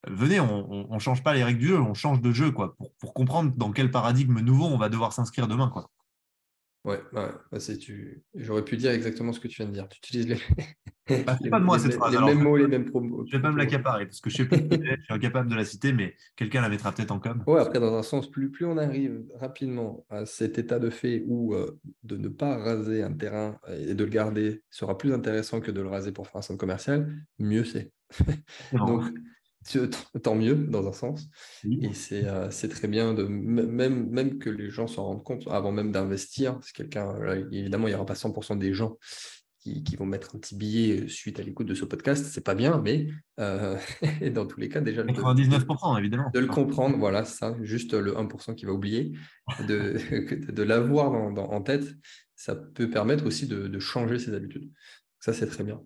venez, on ne change pas les règles du jeu, on change de jeu quoi, pour, pour comprendre dans quel paradigme nouveau on va devoir s'inscrire demain. Quoi. Ouais, ouais bah, tu... j'aurais pu dire exactement ce que tu viens de dire. Tu utilises les, bah, pas de moi cette phrase. Les mêmes mots, les mêmes promos. Je vais pas me l'accaparer parce que je sais plus, je suis incapable de la citer, mais quelqu'un la mettra peut-être en com. Ouais, après, dans un sens, plus, plus on arrive rapidement à cet état de fait où euh, de ne pas raser un terrain et de le garder sera plus intéressant que de le raser pour faire un centre commercial, mieux c'est. Donc, tant mieux dans un sens. Et euh, c'est très bien, de, même, même que les gens s'en rendent compte avant même d'investir. Quelqu'un, évidemment, il n'y aura pas 100% des gens qui, qui, vont mettre un petit billet suite à l'écoute de ce podcast. C'est pas bien, mais euh, dans tous les cas, déjà. 99%, évidemment. De le comprendre, voilà, ça, juste le 1% qui va oublier, de, de l'avoir en tête, ça peut permettre aussi de, de changer ses habitudes. Ça, c'est très bien.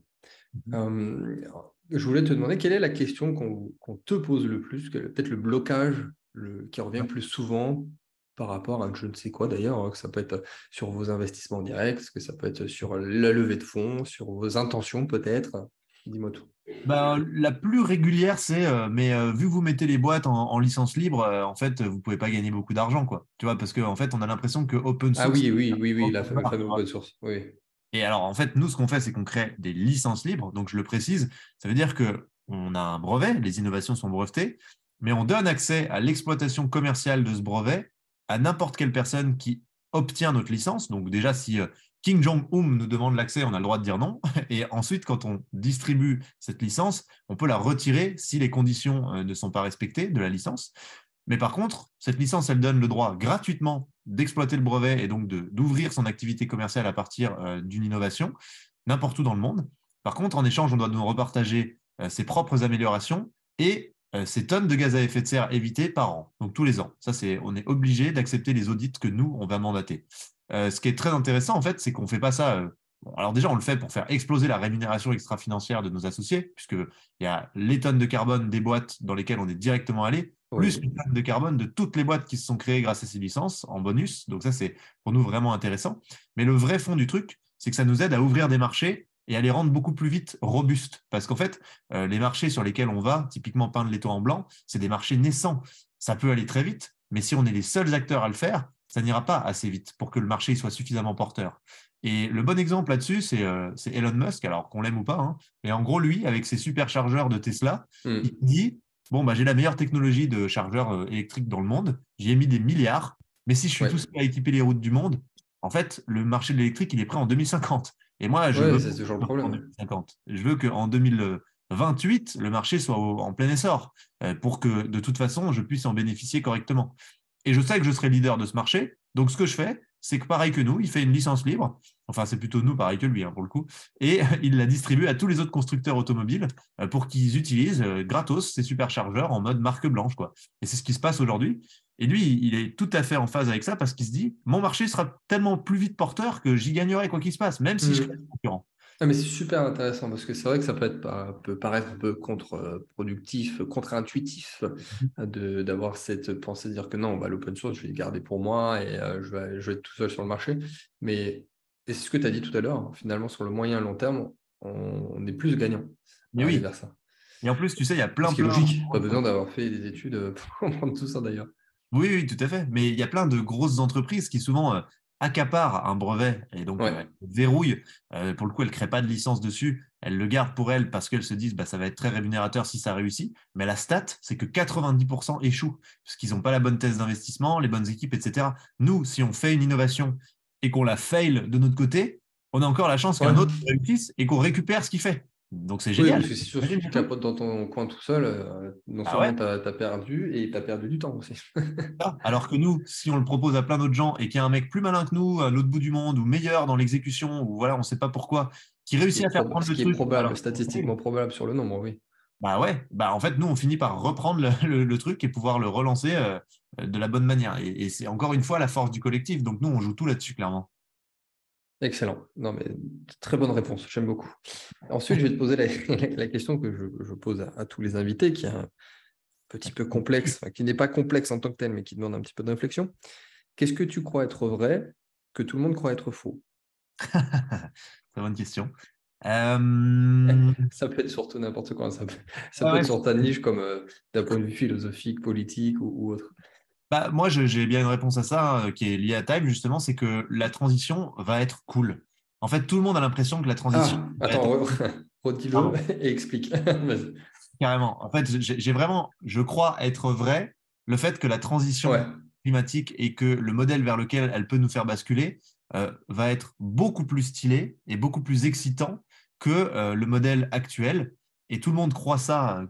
Mmh. Je voulais te demander quelle est la question qu'on te pose le plus, peut-être le blocage le, qui revient plus souvent par rapport à je ne sais quoi d'ailleurs, hein, que ça peut être sur vos investissements directs, que ça peut être sur la levée de fonds, sur vos intentions peut-être? Dis-moi tout. Ben, la plus régulière, c'est euh, mais euh, vu que vous mettez les boîtes en, licence libre, euh, en fait, vous pouvez pas gagner beaucoup d'argent, quoi. Tu vois, parce qu'en en fait, on a l'impression que open source. Ah oui, oui, oui, oui, la fameuse open source. Oui. Et alors, en fait, nous, ce qu'on fait, c'est qu'on crée des licences libres. Donc, je le précise, ça veut dire qu'on a un brevet, les innovations sont brevetées, mais on donne accès à l'exploitation commerciale de ce brevet à n'importe quelle personne qui obtient notre licence. Donc, déjà, si euh, King Jong-un nous demande l'accès, on a le droit de dire non. Et ensuite, quand on distribue cette licence, on peut la retirer si les conditions euh, ne sont pas respectées de la licence. Mais par contre, cette licence, elle donne le droit gratuitement d'exploiter le brevet et donc d'ouvrir son activité commerciale à partir euh, d'une innovation n'importe où dans le monde. Par contre, en échange, on doit nous repartager euh, ses propres améliorations et euh, ces tonnes de gaz à effet de serre évitées par an, donc tous les ans. Ça, c'est, on est obligé d'accepter les audits que nous, on va mandater. ce qui est très intéressant, en fait, c'est qu'on ne fait pas ça. alors déjà, on le fait pour faire exploser la rémunération extra-financière de nos associés, puisqu'il y a les tonnes de carbone des boîtes dans lesquelles on est directement allé, plus les de carbone de toutes les boîtes qui se sont créées grâce à ces licences en bonus. Donc ça, c'est pour nous vraiment intéressant. Mais le vrai fond du truc, c'est que ça nous aide à ouvrir des marchés et à les rendre beaucoup plus vite robustes. Parce qu'en fait, euh, les marchés sur lesquels on va, typiquement peindre les toits en blanc, c'est des marchés naissants. Ça peut aller très vite, mais si on est les seuls acteurs à le faire, ça n'ira pas assez vite pour que le marché soit suffisamment porteur. Et le bon exemple là-dessus, c'est euh, Elon Musk, alors qu'on l'aime ou pas. Hein. Et en gros, lui, avec ses superchargeurs de Tesla, hmm. il dit Bon, bah, j'ai la meilleure technologie de chargeur euh, électrique dans le monde, j'y ai mis des milliards, mais si je suis tout seul à équiper les routes du monde, en fait, le marché de l'électrique, il est prêt en 2050. Et moi, je veux, en 2050. je veux qu'en 2028, le marché soit en plein essor euh, pour que, de toute façon, je puisse en bénéficier correctement. Et je sais que je serai leader de ce marché. Donc, ce que je fais, c'est que pareil que nous, il fait une licence libre. Enfin, c'est plutôt nous, pareil que lui, hein, pour le coup. Et il la distribue à tous les autres constructeurs automobiles euh, pour qu'ils utilisent euh, gratos ces superchargeurs en mode marque blanche. Quoi. Et c'est ce qui se passe aujourd'hui. Et lui, il est tout à fait en phase avec ça parce qu'il se dit mon marché sera tellement plus vite porteur que j'y gagnerai quoi qu'il se passe, même si je mmh. suis concurrent. Ah, mais c'est super intéressant parce que c'est vrai que ça peut, être, peut paraître un peu contre-productif, contre-intuitif mmh. d'avoir cette pensée de dire que non, bah, l'open source, je vais le garder pour moi et je, vais, je, vais, être tout seul sur le marché. Mais c'est ce que tu as dit tout à l'heure, finalement, sur le moyen et long terme, on, est plus gagnant. Mais oui. Vers ça. Et en plus, tu sais, il y a plein de. logique, pas besoin d'avoir fait des études pour comprendre tout ça d'ailleurs. Oui, oui, tout à fait. Mais il y a plein de grosses entreprises qui souvent accapare un brevet et donc euh, verrouille. Euh, pour le coup, elle ne crée pas de licence dessus. Elle le garde pour elle parce qu'elle se disent bah, ça va être très rémunérateur si ça réussit. Mais la stat, c'est que 90% échouent parce qu'ils n'ont pas la bonne thèse d'investissement, les bonnes équipes, etc. Nous, si on fait une innovation et qu'on la fail de notre côté, on a encore la chance qu'un autre réussisse et qu'on récupère ce qu'il fait. Donc c'est génial. c'est sûr que si tu capotes dans ton coin tout seul, euh, non ah seulement tu as, perdu et tu as perdu du temps aussi. Alors que nous, si on le propose à plein d'autres gens et qu'il y a un mec plus malin que nous à l'autre bout du monde ou meilleur dans l'exécution ou voilà, on ne sait pas pourquoi, qui réussit à faire prendre le truc. Est probable, statistiquement probable sur le nombre, oui. Bah ouais, bah en fait, nous, on finit par reprendre le, truc et pouvoir le relancer euh, de la bonne manière. et c'est encore une fois la force du collectif. Donc nous, on joue tout là-dessus, clairement. Excellent. Non, mais très bonne réponse. J'aime beaucoup. Ensuite, je vais te poser la, question que je, pose à, tous les invités, qui est un petit peu complexe, qui n'est pas complexe en tant que tel, mais qui demande un petit peu de réflexion. Qu'est-ce que tu crois être vrai que tout le monde croit être faux? Très bonne question. Euh, ça peut être surtout n'importe quoi. Ça peut, être sur ta niche, comme euh, d'un point de vue philosophique, politique ou autre. Bah, moi, j'ai bien une réponse à ça hein, qui est liée à Time, justement, c'est que la transition va être cool. En fait, tout le monde a l'impression que la transition. Ah, attends, redis-le et explique. Carrément. En fait, j'ai vraiment, je crois être vrai le fait que la transition climatique et que le modèle vers lequel elle peut nous faire basculer euh, va être beaucoup plus stylé et beaucoup plus excitant que euh, le modèle actuel. Et tout le monde croit ça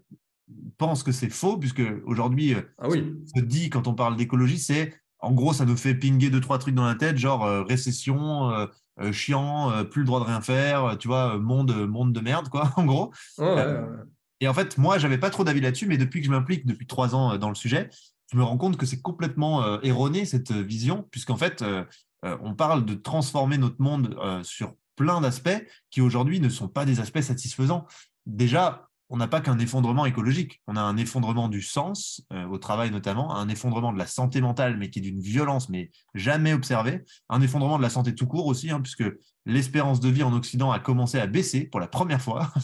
pense que c'est faux, puisque aujourd'hui, euh, ah oui. ce se dit quand on parle d'écologie, c'est en gros, ça nous fait pinguer deux, trois trucs dans la tête, genre euh, récession, euh, chiant, plus le droit de rien faire, tu vois, monde, monde de merde, quoi, en gros. et en fait, moi, j'avais pas trop d'avis là-dessus, mais depuis que je m'implique depuis trois ans dans le sujet, je me rends compte que c'est complètement erroné cette vision, puisqu'en fait, on parle de transformer notre monde sur plein d'aspects qui aujourd'hui ne sont pas des aspects satisfaisants. Déjà, on n'a pas qu'un effondrement écologique, on a un effondrement du sens, euh, au travail notamment, un effondrement de la santé mentale, mais qui est d'une violence, mais jamais observée, un effondrement de la santé tout court aussi, hein, puisque l'espérance de vie en Occident a commencé à baisser pour la première fois.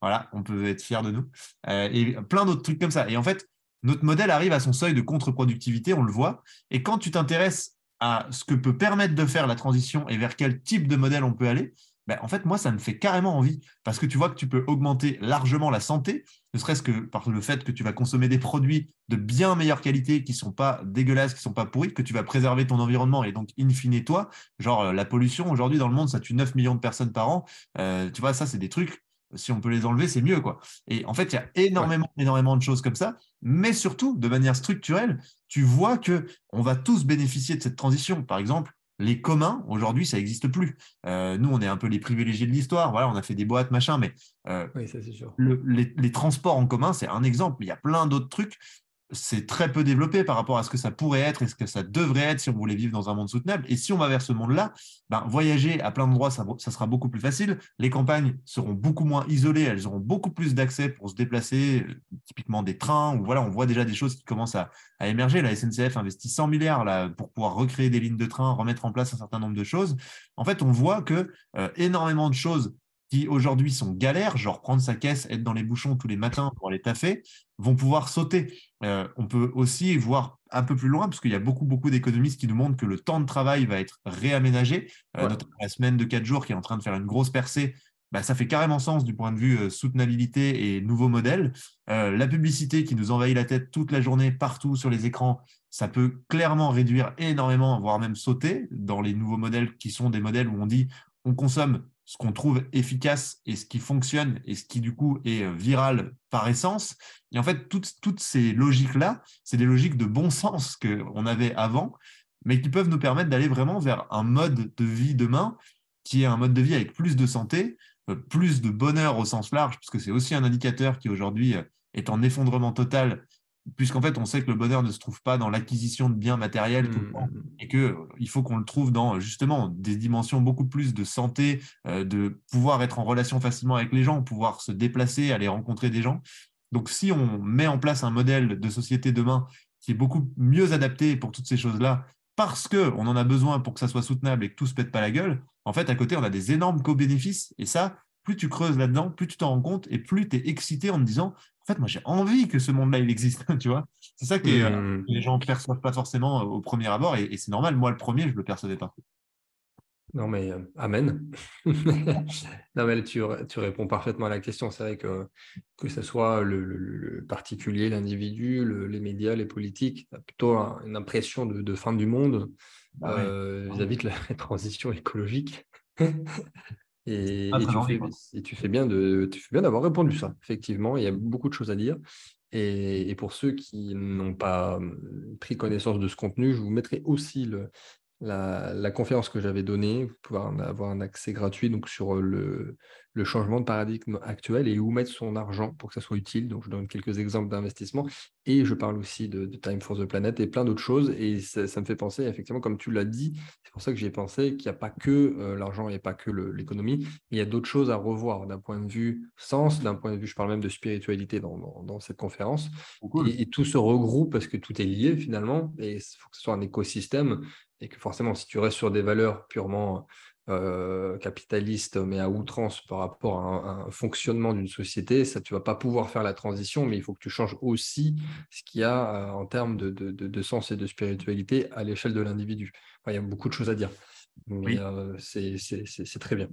Voilà, on peut être fier de nous, euh, et plein d'autres trucs comme ça. Et en fait, notre modèle arrive à son seuil de contre-productivité, on le voit. Et quand tu t'intéresses à ce que peut permettre de faire la transition et vers quel type de modèle on peut aller, ben, en fait, moi, ça me fait carrément envie parce que tu vois que tu peux augmenter largement la santé, ne serait-ce que par le fait que tu vas consommer des produits de bien meilleure qualité qui ne sont pas dégueulasses, qui ne sont pas pourris, que tu vas préserver ton environnement et donc, in fine, toi, genre euh, la pollution, aujourd'hui, dans le monde, ça tue 9 millions de personnes par an. Euh, tu vois, ça, c'est des trucs, si on peut les enlever, c'est mieux. quoi. Et en fait, il y a énormément, énormément de choses comme ça, mais surtout, de manière structurelle, tu vois que on va tous bénéficier de cette transition. Par exemple, les communs, aujourd'hui, ça n'existe plus. Euh, nous, on est un peu les privilégiés de l'histoire. Voilà, on a fait des boîtes, machin, mais euh, les, transports en commun, c'est un exemple. Il y a plein d'autres trucs. C'est très peu développé par rapport à ce que ça pourrait être et ce que ça devrait être si on voulait vivre dans un monde soutenable. Et si on va vers ce monde-là, ben, voyager à plein d'endroits, ça, ça, sera beaucoup plus facile. Les campagnes seront beaucoup moins isolées, elles auront beaucoup plus d'accès pour se déplacer, euh, typiquement des trains, ou voilà, on voit déjà des choses qui commencent à, émerger. La SNCF investit 100 milliards là, pour pouvoir recréer des lignes de train, remettre en place un certain nombre de choses. En fait, on voit que euh, énormément de choses qui aujourd'hui sont galères, genre prendre sa caisse, être dans les bouchons tous les matins pour aller taffer, vont pouvoir sauter. Euh, on peut aussi voir un peu plus loin, parce qu'il y a beaucoup, beaucoup d'économistes qui nous montrent que le temps de travail va être réaménagé, euh, notamment la semaine de 4 jours qui est en train de faire une grosse percée. Bah, ça fait carrément sens du point de vue euh, soutenabilité et nouveau modèle. la publicité qui nous envahit la tête toute la journée partout sur les écrans, ça peut clairement réduire énormément, voire même sauter dans les nouveaux modèles qui sont des modèles où on dit on consomme ce qu'on trouve efficace et ce qui fonctionne et ce qui du coup est euh, viral par essence. Et en fait, toutes, toutes ces logiques-là, c'est des logiques de bon sens qu'on avait avant, mais qui peuvent nous permettre d'aller vraiment vers un mode de vie demain qui est un mode de vie avec plus de santé, euh, plus de bonheur au sens large, puisque c'est aussi un indicateur qui aujourd'hui euh, est en effondrement total puisqu'en fait, on sait que le bonheur ne se trouve pas dans l'acquisition de biens matériels tout le temps, mmh, mmh. et qu'il euh, faut qu'on le trouve dans justement des dimensions beaucoup plus de santé, euh, de pouvoir être en relation facilement avec les gens, pouvoir se déplacer, aller rencontrer des gens. Donc, si on met en place un modèle de société demain qui est beaucoup mieux adapté pour toutes ces choses-là, parce qu'on en a besoin pour que ça soit soutenable et que tout se pète pas la gueule, en fait, à côté, on a des énormes co-bénéfices. Et ça, plus tu creuses là-dedans, plus tu t'en rends compte et plus tu es excité en te disant en fait, moi, j'ai envie que ce monde-là, il existe, tu vois. C'est ça que euh, mmh. les gens ne perçoivent pas forcément euh, au premier abord, et, c'est normal. Moi, le premier, je ne le percevais pas. Non, mais euh, Amen. non, mais tu, tu, réponds parfaitement à la question. C'est vrai que que ce soit le, particulier, l'individu, les médias, les politiques, tu as plutôt une impression de, fin du monde bah vis-à-vis de la transition écologique. Et, tu fais, bien de, tu fais bien d'avoir répondu ça. Effectivement, il y a beaucoup de choses à dire. Et, pour ceux qui n'ont pas hum, pris connaissance de ce contenu, je vous mettrai aussi le, la, conférence que j'avais donnée. Vous pouvez avoir un accès gratuit donc sur le, le changement de paradigme actuel et où mettre son argent pour que ça soit utile. Donc, je donne quelques exemples d'investissement et je parle aussi de, Time for the Planet et plein d'autres choses. Et ça, me fait penser, effectivement, comme tu l'as dit, c'est pour ça que j'ai pensé qu'il n'y a pas que euh, l'argent et pas que l'économie, il y a d'autres choses à revoir d'un point de vue sens, d'un point de vue, je parle même de spiritualité dans, dans, cette conférence. Et, et, tout se regroupe parce que tout est lié finalement et il faut que ce soit un écosystème et que forcément, si tu restes sur des valeurs purement euh, capitaliste, mais à outrance par rapport à un, fonctionnement d'une société, ça, tu vas pas pouvoir faire la transition, mais il faut que tu changes aussi ce qu'il y a euh, en termes de, de, de, sens et de spiritualité à l'échelle de l'individu. il y a beaucoup de choses à dire, mais euh, c'est très bien.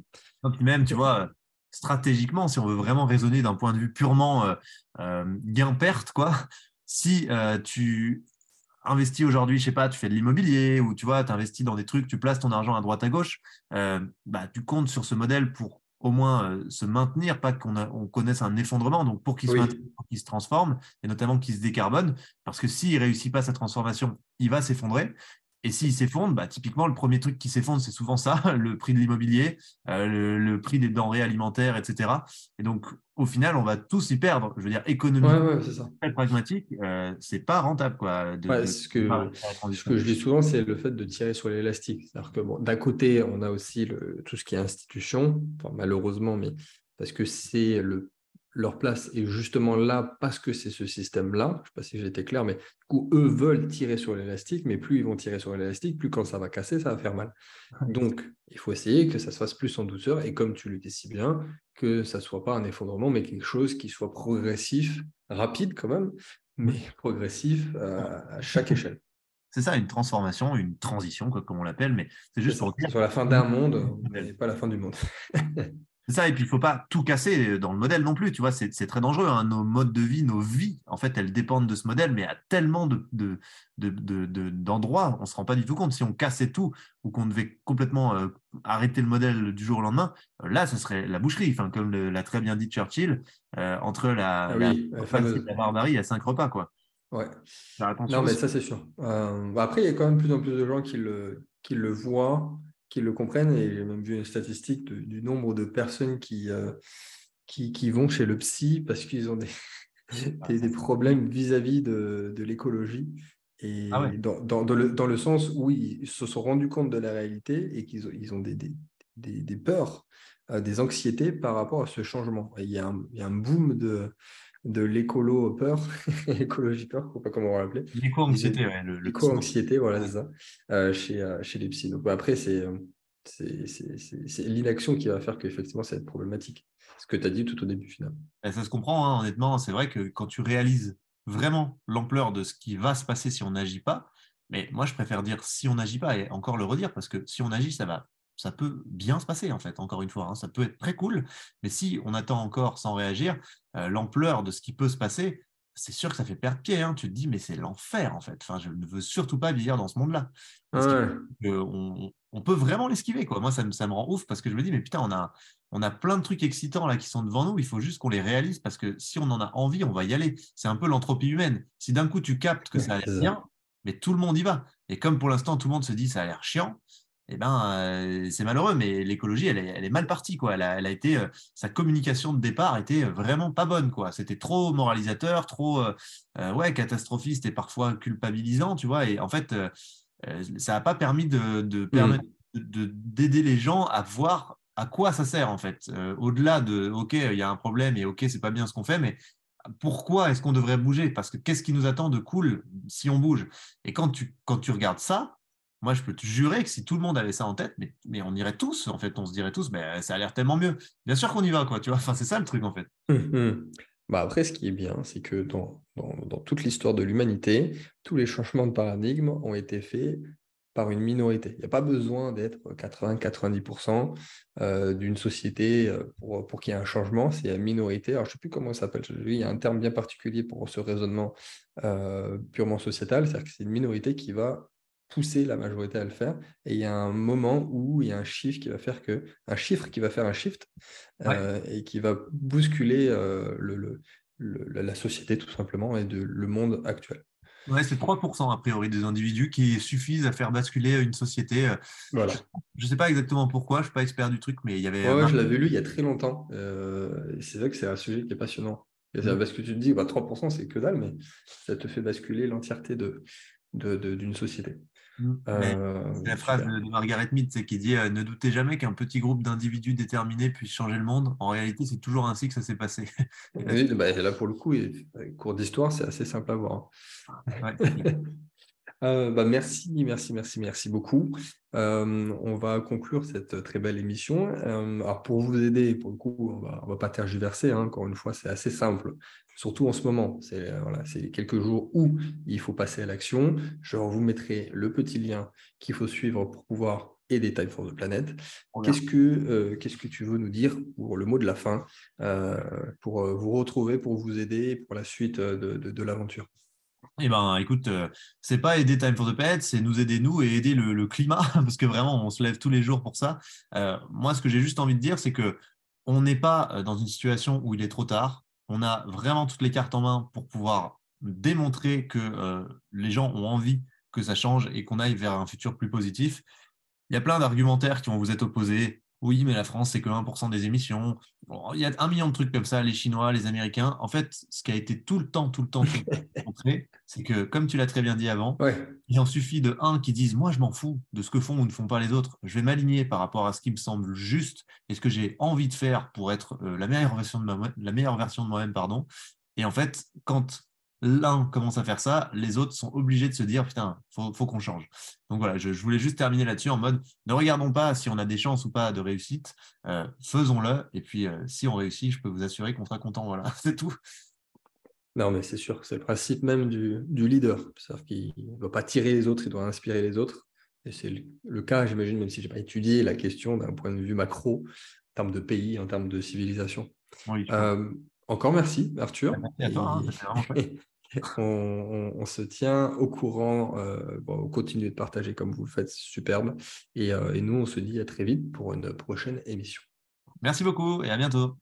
même, tu vois, stratégiquement, si on veut vraiment raisonner d'un point de vue purement gain-perte, quoi, si tu investis aujourd'hui, je sais pas, tu fais de l'immobilier ou tu vois, tu investis dans des trucs, tu places ton argent à droite à gauche, euh, bah, tu comptes sur ce modèle pour au moins euh, se maintenir, pas qu'on on connaisse un effondrement, donc pour qu'il se transforme et notamment qu'il se décarbone, parce que s'il ne réussit pas sa transformation, il va s'effondrer. Et s'il s'effondre, bah, typiquement, le premier truc qui s'effondre, c'est souvent ça, le prix de l'immobilier, euh, le, prix des denrées alimentaires, etc. Et donc, au final, on va tous y perdre. Je veux dire, économiquement, c'est très pragmatique, euh, c'est pas rentable. Quoi, ce, que, ce que je dis souvent, c'est le fait de tirer sur l'élastique. C'est-à-dire que bon, d'un côté, on a aussi le, tout ce qui est institution, malheureusement, mais parce que c'est le leur place est justement là parce que c'est ce système-là. Je ne sais pas si j'ai été clair, mais du coup, eux veulent tirer sur l'élastique, mais plus ils vont tirer sur l'élastique, plus quand ça va casser, ça va faire mal. Donc, il faut essayer que ça se fasse plus en douceur et comme tu le dis si bien, que ça ne soit pas un effondrement, mais quelque chose qui soit progressif, rapide quand même, mais progressif euh, à, chaque échelle. C'est ça, une transformation, une transition, comme on l'appelle, mais c'est juste pour dire. Sur la fin d'un monde, mais pas la fin du monde. C'est ça, et puis il ne faut pas tout casser dans le modèle non plus, tu vois, c'est très dangereux. Hein. Nos modes de vie, nos vies, en fait, elles dépendent de ce modèle, mais à tellement d'endroits, de, de, on ne se rend pas du tout compte. Si on cassait tout ou qu'on devait complètement euh, arrêter le modèle du jour au lendemain, euh, là, ce serait la boucherie. Enfin, comme l'a très bien dit Churchill, euh, entre la, ah la, la, barbarie, il y a cinq repas, quoi. Ouais. Non, mais ça, c'est sûr. Bah, après, il y a quand même plus en plus de gens qui le, qui le voient qui le comprennent. Et j'ai même vu une statistique du nombre de personnes qui, euh, qui, qui, vont chez le psy parce qu'ils ont des, des, problèmes vis-à-vis de, l'écologie. Et ah dans, le, sens où ils se sont rendus compte de la réalité et qu'ils ont, ils ont des, des, peurs, euh, des anxiétés par rapport à ce changement. il, y a un, boom de, de l'écolo peur, écologie peur, je ne sais pas comment on va l'appeler. L'éco-anxiété, L'éco-anxiété, voilà, c'est ça, euh, chez, euh, chez les psy. Donc après, c'est c'est l'inaction qui va faire qu'effectivement, ça va être problématique. Ce que tu as dit tout au début, finalement. ça se comprend, hein, honnêtement. C'est vrai que quand tu réalises vraiment l'ampleur de ce qui va se passer si on n'agit pas, mais moi, je préfère dire si on n'agit pas et encore le redire parce que si on agit, ça va. Ça peut bien se passer, en fait, encore une fois. Hein. ça peut être très cool, mais si on attend encore sans réagir, euh, l'ampleur de ce qui peut se passer, c'est sûr que ça fait perdre pied. Hein. Tu te dis, mais c'est l'enfer, en fait. Enfin, je ne veux surtout pas vivre dans ce monde-là. on, peut vraiment l'esquiver. Quoi. Moi, ça me, ça me, rend ouf parce que je me dis, mais putain, on a, on a plein de trucs excitants là qui sont devant nous. Il faut juste qu'on les réalise parce que si on en a envie, on va y aller. C'est un peu l'entropie humaine. Si d'un coup, tu captes que ça a l'air bien, mais tout le monde y va. Et comme pour l'instant, tout le monde se dit, ça a l'air chiant, eh ben, euh, c'est malheureux, mais l'écologie, elle est, mal partie. Quoi. Elle, a, été, euh, sa communication de départ était vraiment pas bonne. Quoi. C'était trop moralisateur, trop euh, ouais, catastrophiste et parfois culpabilisant, tu vois. Et en fait, ça n'a pas permis de, de mmh. d'aider les gens à voir à quoi ça sert, en fait. Au-delà de, OK, il y a un problème et OK, c'est pas bien ce qu'on fait, mais pourquoi est-ce qu'on devrait bouger? Parce que qu'est-ce qui nous attend de cool si on bouge? Et quand tu, quand tu regardes ça, moi, je peux te jurer que si tout le monde avait ça en tête, mais, on irait tous, en fait, on se dirait tous, mais ça a l'air tellement mieux. Bien sûr qu'on y va, quoi, tu vois. Enfin, c'est ça le truc, en fait. Hum, hum. Bah après, ce qui est bien, c'est que dans, toute l'histoire de l'humanité, tous les changements de paradigme ont été faits par une minorité. Il n'y a pas besoin d'être 80-90% euh, d'une société euh, pour, pour qu'il y ait un changement, c'est une minorité. Alors, je ne sais plus comment ça s'appelle, il y a un terme bien particulier pour ce raisonnement euh, purement sociétal, c'est-à-dire que c'est une minorité qui va pousser la majorité à le faire. Et il y a un moment où il y a un chiffre qui va faire que un chiffre qui va faire un shift euh, et qui va bousculer euh, le, la société tout simplement et de, le monde actuel. Ouais, c'est 3% a priori des individus qui suffisent à faire basculer une société. Euh, voilà. Je ne sais pas exactement pourquoi, je ne suis pas expert du truc, mais il y avait. Ouais, je l'avais lu il y a très longtemps. c'est vrai que c'est un sujet qui est passionnant. Mmh. Parce que tu te dis, bah, 3%, c'est que dalle, mais ça te fait basculer l'entièreté de, d'une société. Euh, la phrase de, Margaret Mead qui dit euh, Ne doutez jamais qu'un petit groupe d'individus déterminés puisse changer le monde. En réalité, c'est toujours ainsi que ça s'est passé. oui, bah, là, pour le coup, cours d'histoire, c'est assez simple à voir. Euh, bah, merci, merci, merci, merci beaucoup. on va conclure cette très belle émission. alors pour vous aider, pour le coup, on va, va pas tergiverser. Hein, encore une fois, c'est assez simple surtout en ce moment. C'est euh, voilà, quelques jours où il faut passer à l'action. Je vous mettrai le petit lien qu'il faut suivre pour pouvoir aider Time for the Planet. Qu'est-ce que, euh, qu'est-ce que tu veux nous dire pour le mot de la fin, euh, pour vous retrouver, pour vous aider pour la suite de, de, l'aventure? Eh ben, écoute, c'est pas aider Time for the Planet, c'est nous aider nous et aider le, climat, parce que vraiment, on se lève tous les jours pour ça. moi, ce que j'ai juste envie de dire, c'est que on n'est pas dans une situation où il est trop tard on a vraiment toutes les cartes en main pour pouvoir démontrer que euh, les gens ont envie que ça change et qu'on aille vers un futur plus positif. Il y a plein d'argumentaires qui vont vous être opposés. Oui, mais la France, c'est que 1% des émissions. il y a un million de trucs comme ça, les Chinois, les Américains. En fait, ce qui a été tout le temps, tout le temps, montré, c'est que, comme tu l'as très bien dit avant, il en suffit de un qui disent Moi, je m'en fous de ce que font ou ne font pas les autres. Je vais m'aligner par rapport à ce qui me semble juste et ce que j'ai envie de faire pour être euh, la meilleure version de, la meilleure version de moi-même. pardon. Et en fait, quand l'un commence à faire ça, les autres sont obligés de se dire putain, faut, faut qu'on change. Donc voilà, je, voulais juste terminer là-dessus en mode ne regardons pas si on a des chances ou pas de réussite, euh, faisons-le. Et puis euh, si on réussit, je peux vous assurer qu'on sera content. Voilà, c'est tout. Non, mais c'est sûr, c'est le principe même du, leader. C'est-à-dire qu'il ne doit pas tirer les autres, il doit inspirer les autres. Et c'est le, cas, j'imagine, même si je n'ai pas étudié la question d'un point de vue macro, en termes de pays, en termes de civilisation. Euh, encore merci, Arthur. Merci à toi. Hein, on, se tient au courant. Euh, bon, continuez de partager comme vous le faites, superbe. Et, euh, et nous, on se dit à très vite pour une prochaine émission. Merci beaucoup et à bientôt.